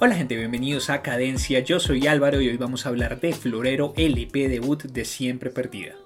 Hola gente, bienvenidos a Cadencia, yo soy Álvaro y hoy vamos a hablar de Florero LP debut de Siempre Perdida.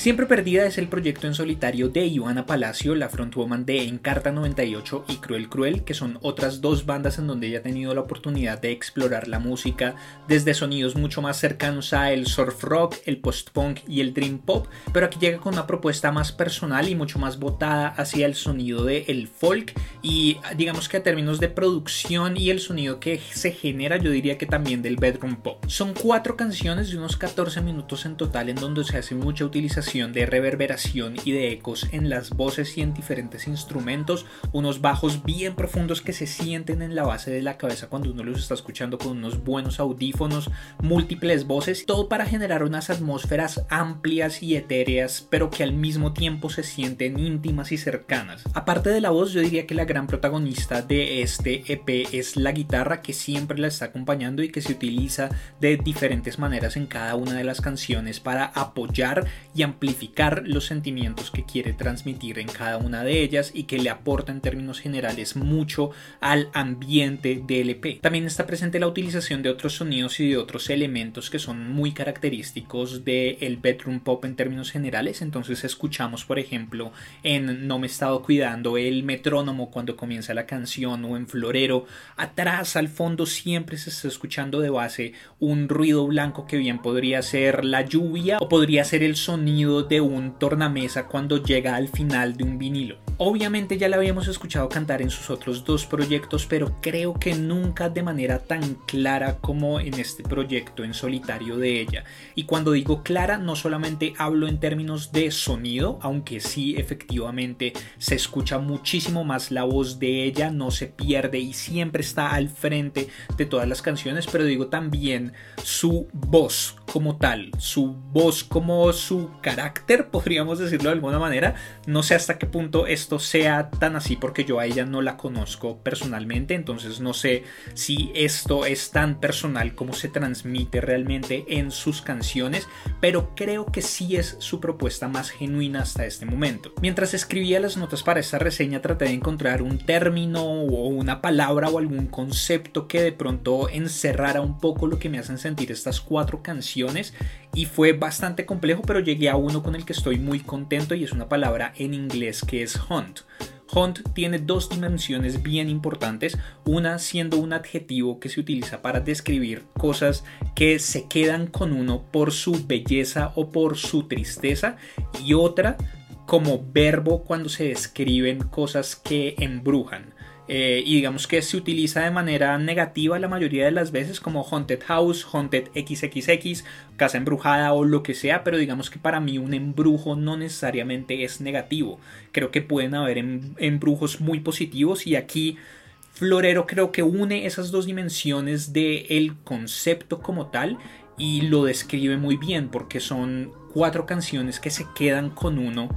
Siempre Perdida es el proyecto en solitario de Ivana Palacio, la frontwoman de Encarta 98 y Cruel Cruel, que son otras dos bandas en donde ella ha tenido la oportunidad de explorar la música desde sonidos mucho más cercanos a el surf rock, el post-punk y el dream pop, pero aquí llega con una propuesta más personal y mucho más botada hacia el sonido del el folk y digamos que a términos de producción y el sonido que se genera yo diría que también del bedroom pop. Son cuatro canciones de unos 14 minutos en total en donde se hace mucha utilización de reverberación y de ecos en las voces y en diferentes instrumentos, unos bajos bien profundos que se sienten en la base de la cabeza cuando uno los está escuchando con unos buenos audífonos, múltiples voces, todo para generar unas atmósferas amplias y etéreas, pero que al mismo tiempo se sienten íntimas y cercanas. Aparte de la voz, yo diría que la gran protagonista de este EP es la guitarra que siempre la está acompañando y que se utiliza de diferentes maneras en cada una de las canciones para apoyar y ampliar amplificar los sentimientos que quiere transmitir en cada una de ellas y que le aporta en términos generales mucho al ambiente del EP. También está presente la utilización de otros sonidos y de otros elementos que son muy característicos del bedroom pop en términos generales. Entonces escuchamos, por ejemplo, en No me he estado cuidando el metrónomo cuando comienza la canción o en Florero. Atrás, al fondo, siempre se está escuchando de base un ruido blanco que bien podría ser la lluvia o podría ser el sonido de un tornamesa cuando llega al final de un vinilo. Obviamente ya la habíamos escuchado cantar en sus otros dos proyectos, pero creo que nunca de manera tan clara como en este proyecto en solitario de ella. Y cuando digo clara, no solamente hablo en términos de sonido, aunque sí efectivamente se escucha muchísimo más la voz de ella, no se pierde y siempre está al frente de todas las canciones, pero digo también su voz como tal, su voz como su carácter, podríamos decirlo de alguna manera. No sé hasta qué punto esto sea tan así porque yo a ella no la conozco personalmente, entonces no sé si esto es tan personal como se transmite realmente en sus canciones, pero creo que sí es su propuesta más genuina hasta este momento. Mientras escribía las notas para esta reseña traté de encontrar un término o una palabra o algún concepto que de pronto encerrara un poco lo que me hacen sentir estas cuatro canciones y fue bastante complejo, pero llegué a uno con el que estoy muy contento y es una palabra en inglés que es hunt. Hunt tiene dos dimensiones bien importantes, una siendo un adjetivo que se utiliza para describir cosas que se quedan con uno por su belleza o por su tristeza y otra como verbo cuando se describen cosas que embrujan. Eh, y digamos que se utiliza de manera negativa la mayoría de las veces como Haunted House, Haunted XXX, casa embrujada o lo que sea, pero digamos que para mí un embrujo no necesariamente es negativo. Creo que pueden haber em, embrujos muy positivos y aquí Florero creo que une esas dos dimensiones del el concepto como tal y lo describe muy bien porque son cuatro canciones que se quedan con uno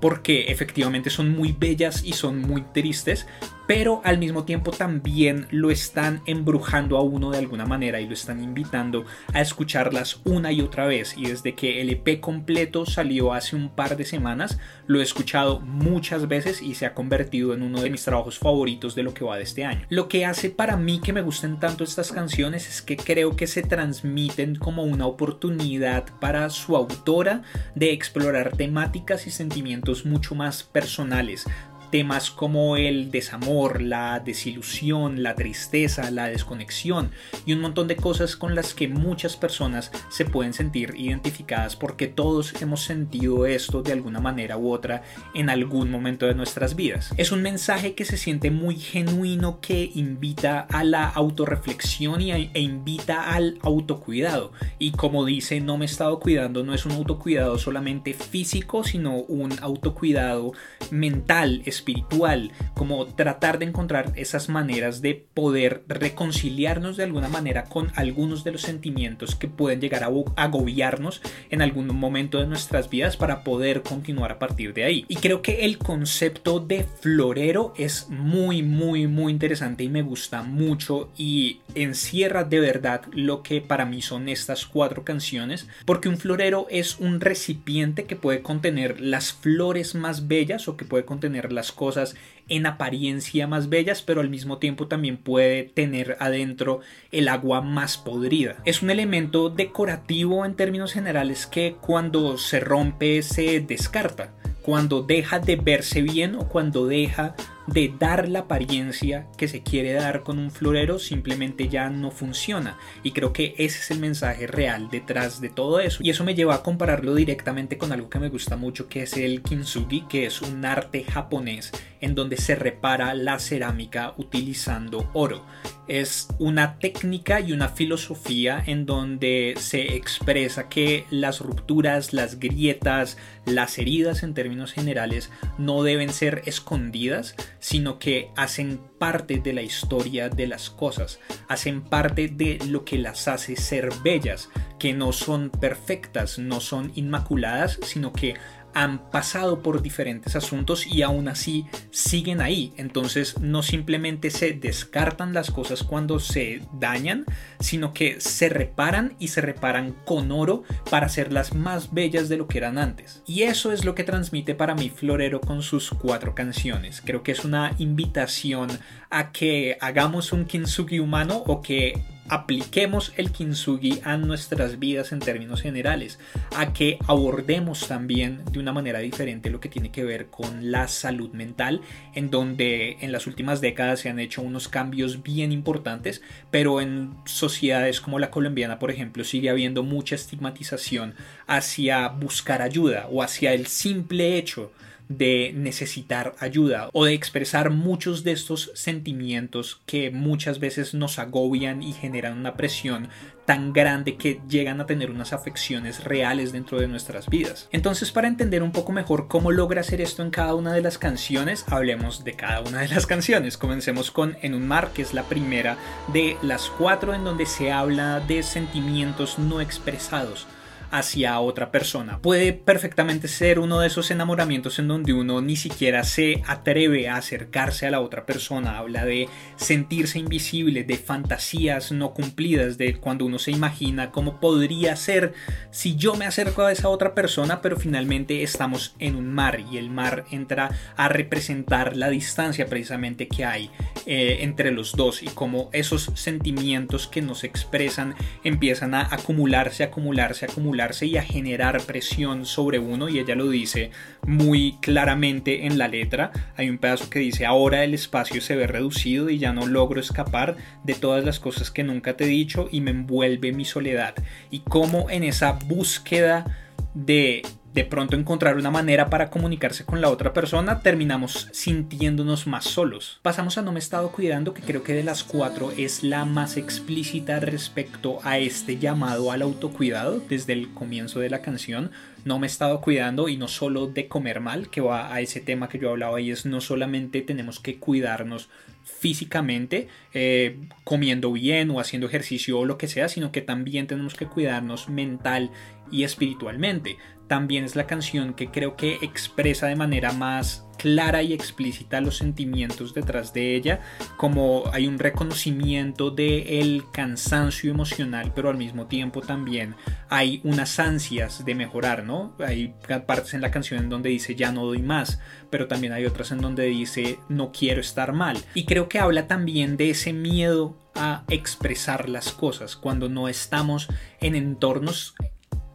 porque efectivamente son muy bellas y son muy tristes, pero al mismo tiempo también lo están embrujando a uno de alguna manera y lo están invitando a escucharlas una y otra vez. Y desde que el EP completo salió hace un par de semanas, lo he escuchado muchas veces y se ha convertido en uno de mis trabajos favoritos de lo que va de este año. Lo que hace para mí que me gusten tanto estas canciones es que creo que se transmiten como una oportunidad para su autora de explorar temáticas y sentimientos mucho más personales, temas como el desamor, la desilusión, la tristeza, la desconexión y un montón de cosas con las que muchas personas se pueden sentir identificadas porque todos hemos sentido esto de alguna manera u otra en algún momento de nuestras vidas. Es un mensaje que se siente muy genuino que invita a la autorreflexión y e invita al autocuidado y como dice no me he estado cuidando no es un autocuidado solamente físico sino un autocuidado mental, espiritual espiritual, como tratar de encontrar esas maneras de poder reconciliarnos de alguna manera con algunos de los sentimientos que pueden llegar a agobiarnos en algún momento de nuestras vidas para poder continuar a partir de ahí. Y creo que el concepto de florero es muy, muy, muy interesante y me gusta mucho y encierra de verdad lo que para mí son estas cuatro canciones, porque un florero es un recipiente que puede contener las flores más bellas o que puede contener las cosas en apariencia más bellas, pero al mismo tiempo también puede tener adentro el agua más podrida. Es un elemento decorativo en términos generales que cuando se rompe se descarta, cuando deja de verse bien o cuando deja de dar la apariencia que se quiere dar con un florero simplemente ya no funciona. Y creo que ese es el mensaje real detrás de todo eso. Y eso me lleva a compararlo directamente con algo que me gusta mucho que es el kintsugi que es un arte japonés en donde se repara la cerámica utilizando oro. Es una técnica y una filosofía en donde se expresa que las rupturas, las grietas, las heridas en términos generales no deben ser escondidas, sino que hacen parte de la historia de las cosas, hacen parte de lo que las hace ser bellas, que no son perfectas, no son inmaculadas, sino que han pasado por diferentes asuntos y aún así siguen ahí. Entonces no simplemente se descartan las cosas cuando se dañan, sino que se reparan y se reparan con oro para hacerlas más bellas de lo que eran antes. Y eso es lo que transmite para mí Florero con sus cuatro canciones. Creo que es una invitación a que hagamos un kintsugi humano o que apliquemos el kintsugi a nuestras vidas en términos generales, a que abordemos también de una manera diferente lo que tiene que ver con la salud mental, en donde en las últimas décadas se han hecho unos cambios bien importantes, pero en sociedades como la colombiana, por ejemplo, sigue habiendo mucha estigmatización hacia buscar ayuda o hacia el simple hecho de necesitar ayuda o de expresar muchos de estos sentimientos que muchas veces nos agobian y generan una presión tan grande que llegan a tener unas afecciones reales dentro de nuestras vidas. Entonces para entender un poco mejor cómo logra hacer esto en cada una de las canciones, hablemos de cada una de las canciones. Comencemos con En un mar, que es la primera de las cuatro en donde se habla de sentimientos no expresados hacia otra persona. Puede perfectamente ser uno de esos enamoramientos en donde uno ni siquiera se atreve a acercarse a la otra persona. Habla de sentirse invisible, de fantasías no cumplidas, de cuando uno se imagina cómo podría ser si yo me acerco a esa otra persona, pero finalmente estamos en un mar y el mar entra a representar la distancia precisamente que hay eh, entre los dos y cómo esos sentimientos que nos expresan empiezan a acumularse, acumularse, acumularse y a generar presión sobre uno y ella lo dice muy claramente en la letra. Hay un pedazo que dice ahora el espacio se ve reducido y ya no logro escapar de todas las cosas que nunca te he dicho y me envuelve mi soledad. Y cómo en esa búsqueda de de pronto encontrar una manera para comunicarse con la otra persona, terminamos sintiéndonos más solos. Pasamos a No me he estado cuidando, que creo que de las cuatro es la más explícita respecto a este llamado al autocuidado desde el comienzo de la canción. No me he estado cuidando y no solo de comer mal, que va a ese tema que yo hablaba y es no solamente tenemos que cuidarnos físicamente, eh, comiendo bien o haciendo ejercicio o lo que sea, sino que también tenemos que cuidarnos mental y espiritualmente también es la canción que creo que expresa de manera más clara y explícita los sentimientos detrás de ella, como hay un reconocimiento de el cansancio emocional, pero al mismo tiempo también hay unas ansias de mejorar, ¿no? Hay partes en la canción en donde dice ya no doy más, pero también hay otras en donde dice no quiero estar mal. Y creo que habla también de ese miedo a expresar las cosas cuando no estamos en entornos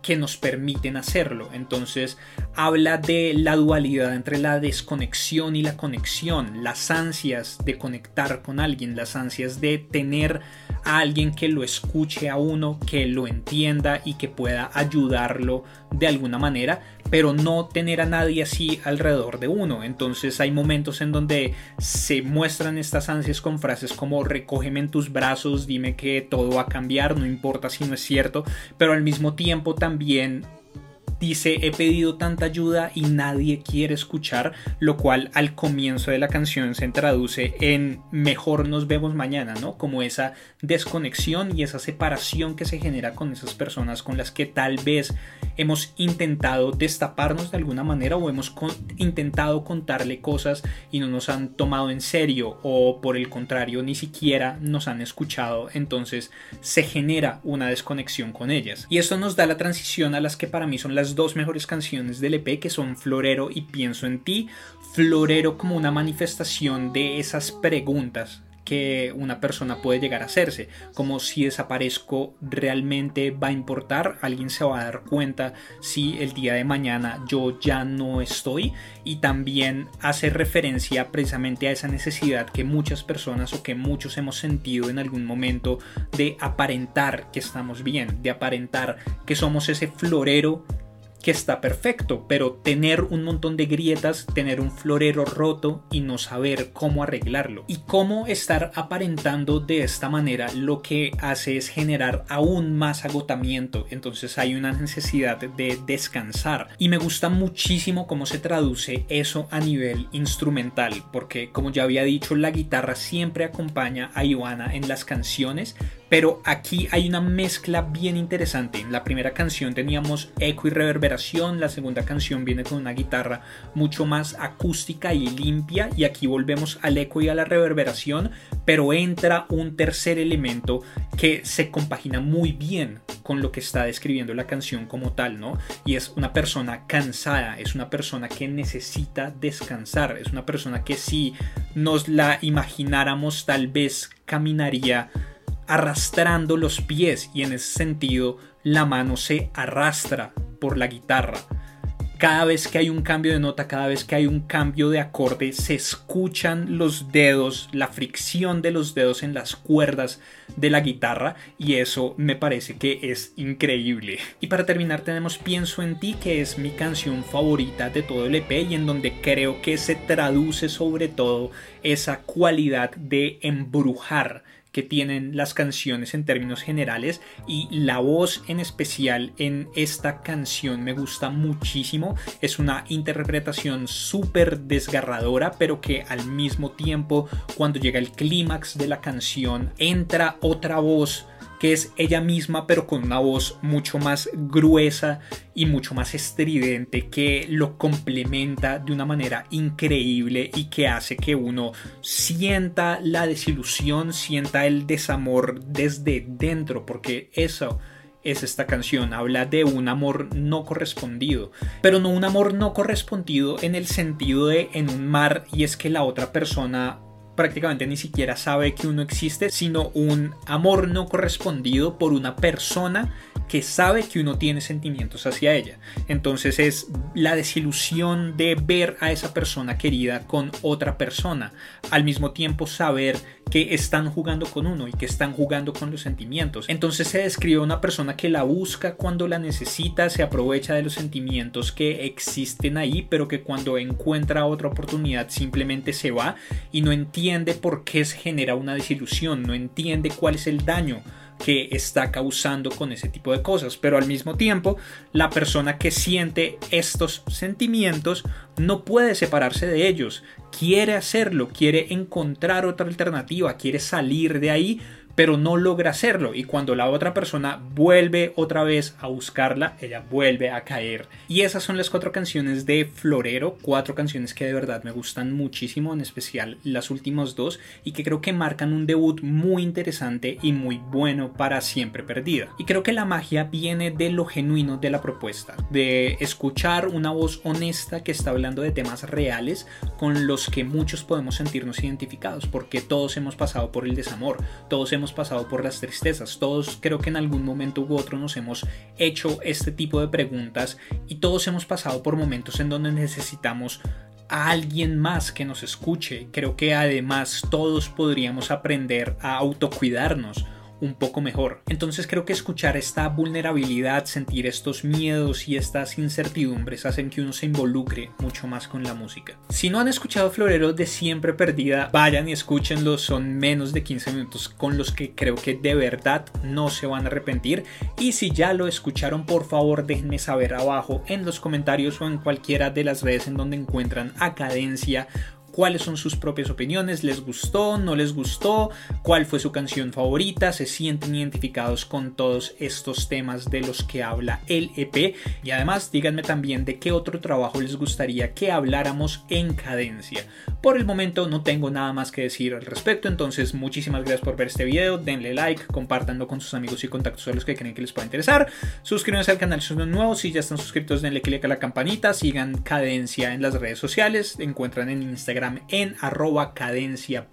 que nos permiten hacerlo. Entonces habla de la dualidad entre la desconexión y la conexión, las ansias de conectar con alguien, las ansias de tener a alguien que lo escuche a uno, que lo entienda y que pueda ayudarlo de alguna manera, pero no tener a nadie así alrededor de uno. Entonces hay momentos en donde se muestran estas ansias con frases como recógeme en tus brazos, dime que todo va a cambiar, no importa si no es cierto, pero al mismo tiempo también dice he pedido tanta ayuda y nadie quiere escuchar, lo cual al comienzo de la canción se traduce en mejor nos vemos mañana, ¿no? Como esa desconexión y esa separación que se genera con esas personas con las que tal vez hemos intentado destaparnos de alguna manera o hemos intentado contarle cosas y no nos han tomado en serio o por el contrario ni siquiera nos han escuchado, entonces se genera una desconexión con ellas. Y esto nos da la transición a las que para mí son las las dos mejores canciones del EP que son Florero y Pienso en ti. Florero como una manifestación de esas preguntas que una persona puede llegar a hacerse, como si desaparezco realmente va a importar, alguien se va a dar cuenta si el día de mañana yo ya no estoy y también hace referencia precisamente a esa necesidad que muchas personas o que muchos hemos sentido en algún momento de aparentar que estamos bien, de aparentar que somos ese florero que está perfecto, pero tener un montón de grietas, tener un florero roto y no saber cómo arreglarlo. Y cómo estar aparentando de esta manera lo que hace es generar aún más agotamiento. Entonces hay una necesidad de descansar. Y me gusta muchísimo cómo se traduce eso a nivel instrumental, porque como ya había dicho, la guitarra siempre acompaña a Ivana en las canciones, pero aquí hay una mezcla bien interesante. En la primera canción teníamos eco y reverberación, la segunda canción viene con una guitarra mucho más acústica y limpia y aquí volvemos al eco y a la reverberación, pero entra un tercer elemento que se compagina muy bien con lo que está describiendo la canción como tal, ¿no? Y es una persona cansada, es una persona que necesita descansar, es una persona que si nos la imagináramos tal vez caminaría arrastrando los pies y en ese sentido la mano se arrastra por la guitarra. Cada vez que hay un cambio de nota, cada vez que hay un cambio de acorde, se escuchan los dedos, la fricción de los dedos en las cuerdas de la guitarra y eso me parece que es increíble. Y para terminar tenemos Pienso en ti, que es mi canción favorita de todo el EP y en donde creo que se traduce sobre todo esa cualidad de embrujar que tienen las canciones en términos generales y la voz en especial en esta canción me gusta muchísimo. Es una interpretación súper desgarradora pero que al mismo tiempo cuando llega el clímax de la canción entra otra voz que es ella misma pero con una voz mucho más gruesa y mucho más estridente que lo complementa de una manera increíble y que hace que uno sienta la desilusión, sienta el desamor desde dentro porque eso es esta canción. Habla de un amor no correspondido. Pero no un amor no correspondido en el sentido de en un mar y es que la otra persona prácticamente ni siquiera sabe que uno existe, sino un amor no correspondido por una persona que sabe que uno tiene sentimientos hacia ella. Entonces es la desilusión de ver a esa persona querida con otra persona. Al mismo tiempo saber que están jugando con uno y que están jugando con los sentimientos. Entonces se describe una persona que la busca cuando la necesita, se aprovecha de los sentimientos que existen ahí, pero que cuando encuentra otra oportunidad simplemente se va y no entiende por qué se genera una desilusión, no entiende cuál es el daño que está causando con ese tipo de cosas. Pero al mismo tiempo, la persona que siente estos sentimientos no puede separarse de ellos. Quiere hacerlo, quiere encontrar otra alternativa, quiere salir de ahí, pero no logra hacerlo y cuando la otra persona vuelve otra vez a buscarla, ella vuelve a caer. Y esas son las cuatro canciones de Florero, cuatro canciones que de verdad me gustan muchísimo, en especial las últimas dos, y que creo que marcan un debut muy interesante y muy bueno para Siempre Perdida. Y creo que la magia viene de lo genuino de la propuesta, de escuchar una voz honesta que está hablando de temas reales con los que muchos podemos sentirnos identificados, porque todos hemos pasado por el desamor, todos hemos pasado por las tristezas, todos creo que en algún momento u otro nos hemos hecho este tipo de preguntas y todos hemos pasado por momentos en donde necesitamos a alguien más que nos escuche. Creo que además todos podríamos aprender a autocuidarnos un poco mejor. Entonces creo que escuchar esta vulnerabilidad, sentir estos miedos y estas incertidumbres hacen que uno se involucre mucho más con la música. Si no han escuchado Florero de Siempre Perdida, vayan y escúchenlo, son menos de 15 minutos con los que creo que de verdad no se van a arrepentir. Y si ya lo escucharon, por favor déjenme saber abajo en los comentarios o en cualquiera de las redes en donde encuentran a Cadencia cuáles son sus propias opiniones, les gustó, no les gustó, cuál fue su canción favorita, se sienten identificados con todos estos temas de los que habla el EP y además díganme también de qué otro trabajo les gustaría que habláramos en cadencia. Por el momento no tengo nada más que decir al respecto, entonces muchísimas gracias por ver este video, denle like, compártanlo con sus amigos y contactos a los que creen que les pueda interesar, suscríbanse al canal si son nuevos, si ya están suscritos denle click a la campanita, sigan Cadencia en las redes sociales, encuentran en En arroba cadencia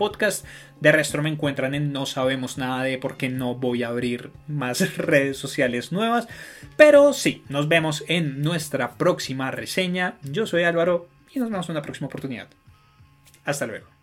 de resto me encuentran en no sabemos nada de porque no voy a abrir más redes sociales nuevas, pero sí, nos vemos en nuestra próxima reseña, yo soy Álvaro y nos vemos en una próxima oportunidad. Hasta luego.